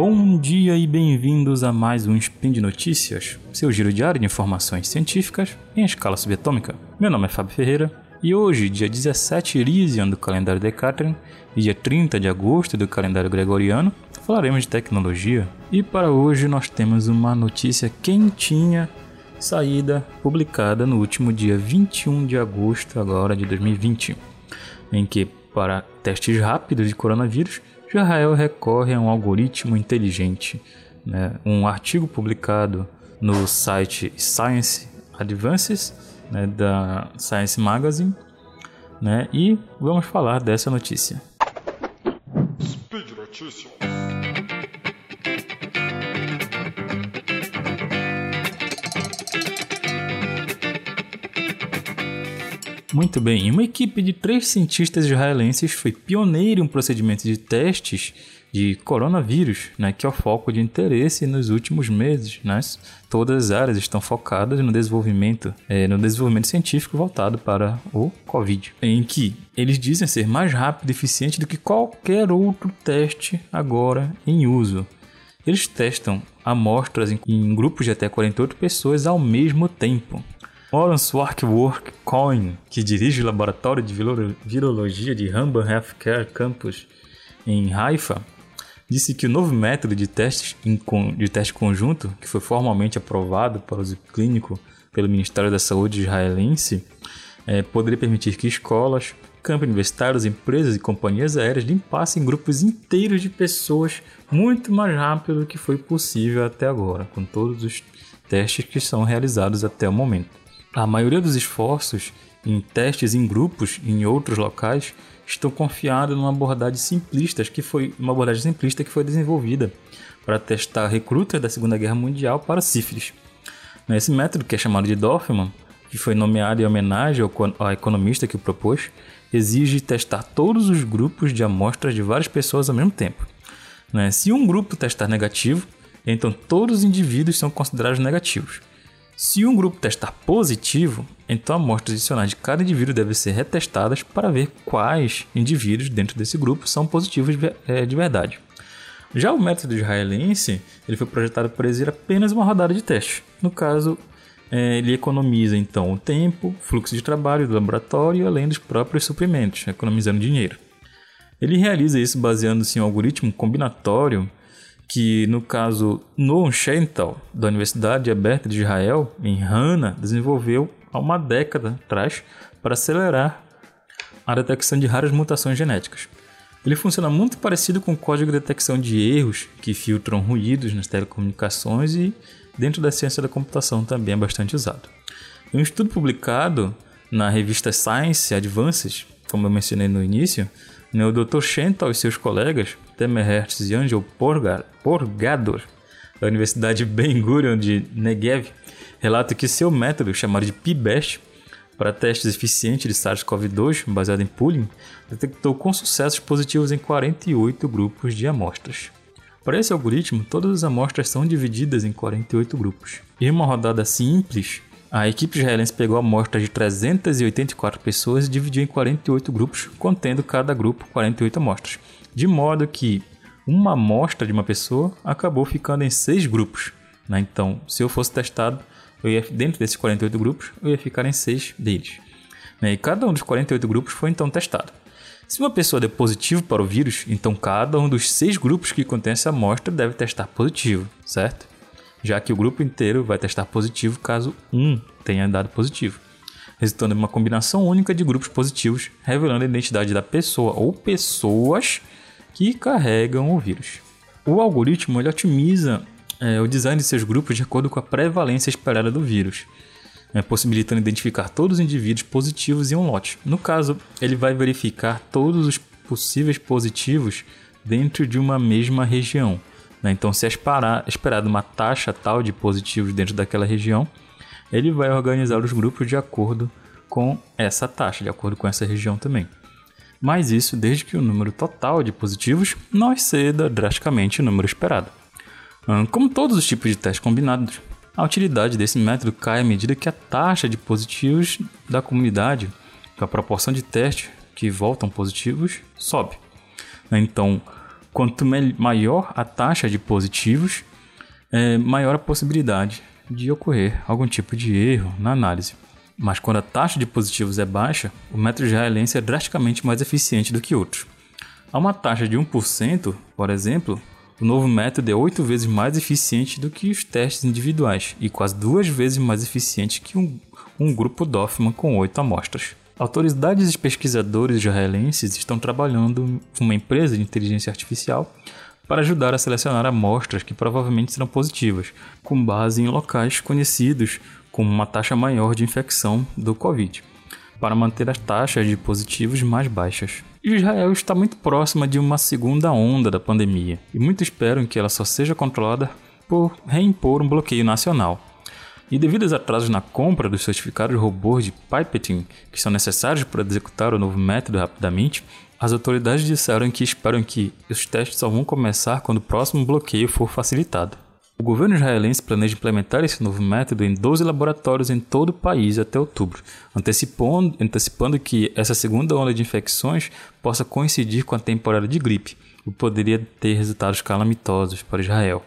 Bom dia e bem-vindos a mais um Spin de Notícias, seu giro diário de informações científicas em escala subatômica. Meu nome é Fábio Ferreira e hoje, dia 17 Irisian do calendário Decatrian e dia 30 de agosto do calendário Gregoriano, falaremos de tecnologia. E para hoje nós temos uma notícia quentinha saída publicada no último dia 21 de agosto agora de 2020, em que para testes rápidos de coronavírus, Israel recorre a um algoritmo inteligente. Né? Um artigo publicado no site Science Advances, né, da Science Magazine, né? e vamos falar dessa notícia. Speed Notícias. Muito bem, uma equipe de três cientistas israelenses foi pioneira em um procedimento de testes de coronavírus, né, que é o foco de interesse nos últimos meses. Né? Todas as áreas estão focadas no desenvolvimento, é, no desenvolvimento científico voltado para o Covid, em que eles dizem ser mais rápido e eficiente do que qualquer outro teste agora em uso. Eles testam amostras em, em grupos de até 48 pessoas ao mesmo tempo. Lawrence Warkworth Cohen, que dirige o laboratório de virologia de Rambam Healthcare Campus em Haifa, disse que o novo método de, testes de teste conjunto, que foi formalmente aprovado para uso clínico pelo Ministério da Saúde israelense, é, poderia permitir que escolas, campos universitários, empresas e companhias aéreas limpassem grupos inteiros de pessoas muito mais rápido do que foi possível até agora, com todos os testes que são realizados até o momento. A maioria dos esforços em testes em grupos em outros locais estão confiados numa abordagem simplista que foi uma abordagem simplista que foi desenvolvida para testar recrutas da Segunda Guerra Mundial para sífilis. Esse método, que é chamado de Dorfman, que foi nomeado em homenagem ao economista que o propôs, exige testar todos os grupos de amostras de várias pessoas ao mesmo tempo. Né? Se um grupo testar negativo, então todos os indivíduos são considerados negativos. Se um grupo testar positivo, então amostras adicionais de cada indivíduo devem ser retestadas para ver quais indivíduos dentro desse grupo são positivos é, de verdade. Já o método israelense ele foi projetado para exigir apenas uma rodada de teste. No caso, é, ele economiza então o tempo, fluxo de trabalho do laboratório, além dos próprios suprimentos, economizando dinheiro. Ele realiza isso baseando-se em um algoritmo combinatório que no caso Noam Schental, da Universidade Aberta de Israel, em Hana, desenvolveu há uma década atrás para acelerar a detecção de raras mutações genéticas. Ele funciona muito parecido com o código de detecção de erros que filtram ruídos nas telecomunicações e dentro da ciência da computação também é bastante usado. Um estudo publicado na revista Science Advances, como eu mencionei no início, né, o Dr. Schental e seus colegas Temerhertz e Angel Porgador, da Universidade Ben Gurion de Negev, relata que seu método, chamado de PBEST, para testes eficientes de SARS-CoV-2, baseado em pooling, detectou com sucessos positivos em 48 grupos de amostras. Para esse algoritmo, todas as amostras são divididas em 48 grupos. Em uma rodada simples, a equipe israelense pegou amostras de 384 pessoas e dividiu em 48 grupos, contendo cada grupo 48 amostras de modo que uma amostra de uma pessoa acabou ficando em seis grupos. Né? Então, se eu fosse testado, eu ia, dentro desses 48 grupos, eu ia ficar em seis deles. Né? E cada um dos 48 grupos foi então testado. Se uma pessoa deu positivo para o vírus, então cada um dos seis grupos que contém essa amostra deve testar positivo, certo? Já que o grupo inteiro vai testar positivo caso um tenha dado positivo, resultando em uma combinação única de grupos positivos, revelando a identidade da pessoa ou pessoas que carregam o vírus. O algoritmo ele otimiza é, o design de seus grupos de acordo com a prevalência esperada do vírus, é, possibilitando identificar todos os indivíduos positivos em um lote. No caso, ele vai verificar todos os possíveis positivos dentro de uma mesma região. Né? Então, se é esperado uma taxa tal de positivos dentro daquela região, ele vai organizar os grupos de acordo com essa taxa, de acordo com essa região também mas isso desde que o número total de positivos não exceda drasticamente o número esperado. Como todos os tipos de testes combinados, a utilidade desse método cai à medida que a taxa de positivos da comunidade, a proporção de testes que voltam positivos, sobe. Então, quanto maior a taxa de positivos, é, maior a possibilidade de ocorrer algum tipo de erro na análise. Mas quando a taxa de positivos é baixa, o método israelense é drasticamente mais eficiente do que outros. A uma taxa de 1%, por exemplo, o novo método é oito vezes mais eficiente do que os testes individuais e quase duas vezes mais eficiente que um, um grupo Doffman com oito amostras. Autoridades e pesquisadores israelenses estão trabalhando com uma empresa de inteligência artificial para ajudar a selecionar amostras que provavelmente serão positivas, com base em locais conhecidos com uma taxa maior de infecção do Covid, para manter as taxas de positivos mais baixas. Israel está muito próxima de uma segunda onda da pandemia e muitos esperam que ela só seja controlada por reimpor um bloqueio nacional. E devido aos atrasos na compra dos certificados de robôs de pipetting que são necessários para executar o novo método rapidamente, as autoridades disseram que esperam que os testes só vão começar quando o próximo bloqueio for facilitado. O governo israelense planeja implementar esse novo método em 12 laboratórios em todo o país até outubro, antecipando, antecipando que essa segunda onda de infecções possa coincidir com a temporada de gripe, o que poderia ter resultados calamitosos para Israel.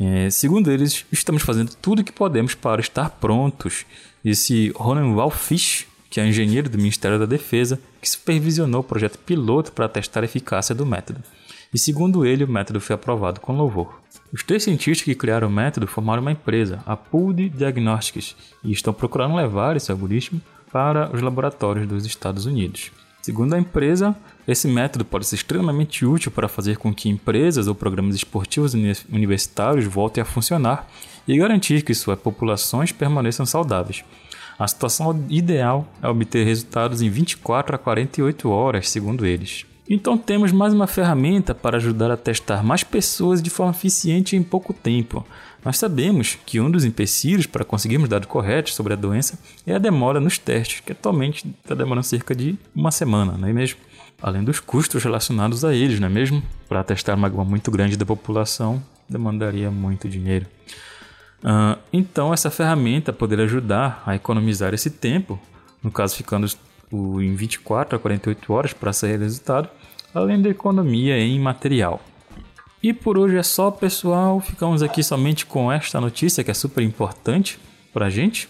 É, segundo eles, estamos fazendo tudo o que podemos para estar prontos, disse Ronan Fish, que é engenheiro do Ministério da Defesa, que supervisionou o projeto piloto para testar a eficácia do método. E segundo ele, o método foi aprovado com louvor. Os três cientistas que criaram o método formaram uma empresa, a Pooled Diagnostics, e estão procurando levar esse algoritmo para os laboratórios dos Estados Unidos. Segundo a empresa, esse método pode ser extremamente útil para fazer com que empresas ou programas esportivos universitários voltem a funcionar e garantir que suas populações permaneçam saudáveis. A situação ideal é obter resultados em 24 a 48 horas, segundo eles. Então temos mais uma ferramenta para ajudar a testar mais pessoas de forma eficiente em pouco tempo. Nós sabemos que um dos empecilhos para conseguirmos dados corretos sobre a doença é a demora nos testes, que atualmente está demorando cerca de uma semana, não é mesmo? Além dos custos relacionados a eles, não é mesmo? Para testar uma gama muito grande da população, demandaria muito dinheiro. Uh, então, essa ferramenta poderia ajudar a economizar esse tempo, no caso, ficando em 24 a 48 horas para sair resultado, além da economia em material. E por hoje é só, pessoal. Ficamos aqui somente com esta notícia que é super importante para a gente.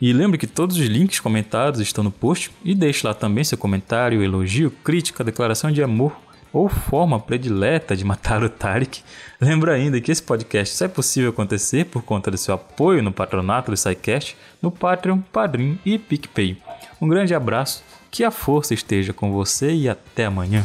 E lembre que todos os links comentados estão no post e deixe lá também seu comentário, elogio, crítica, declaração de amor ou forma predileta de matar o Tarek. Lembra ainda que esse podcast só é possível acontecer por conta do seu apoio no patronato do SciCast, no Patreon, Padrim e PicPay. Um grande abraço, que a força esteja com você e até amanhã.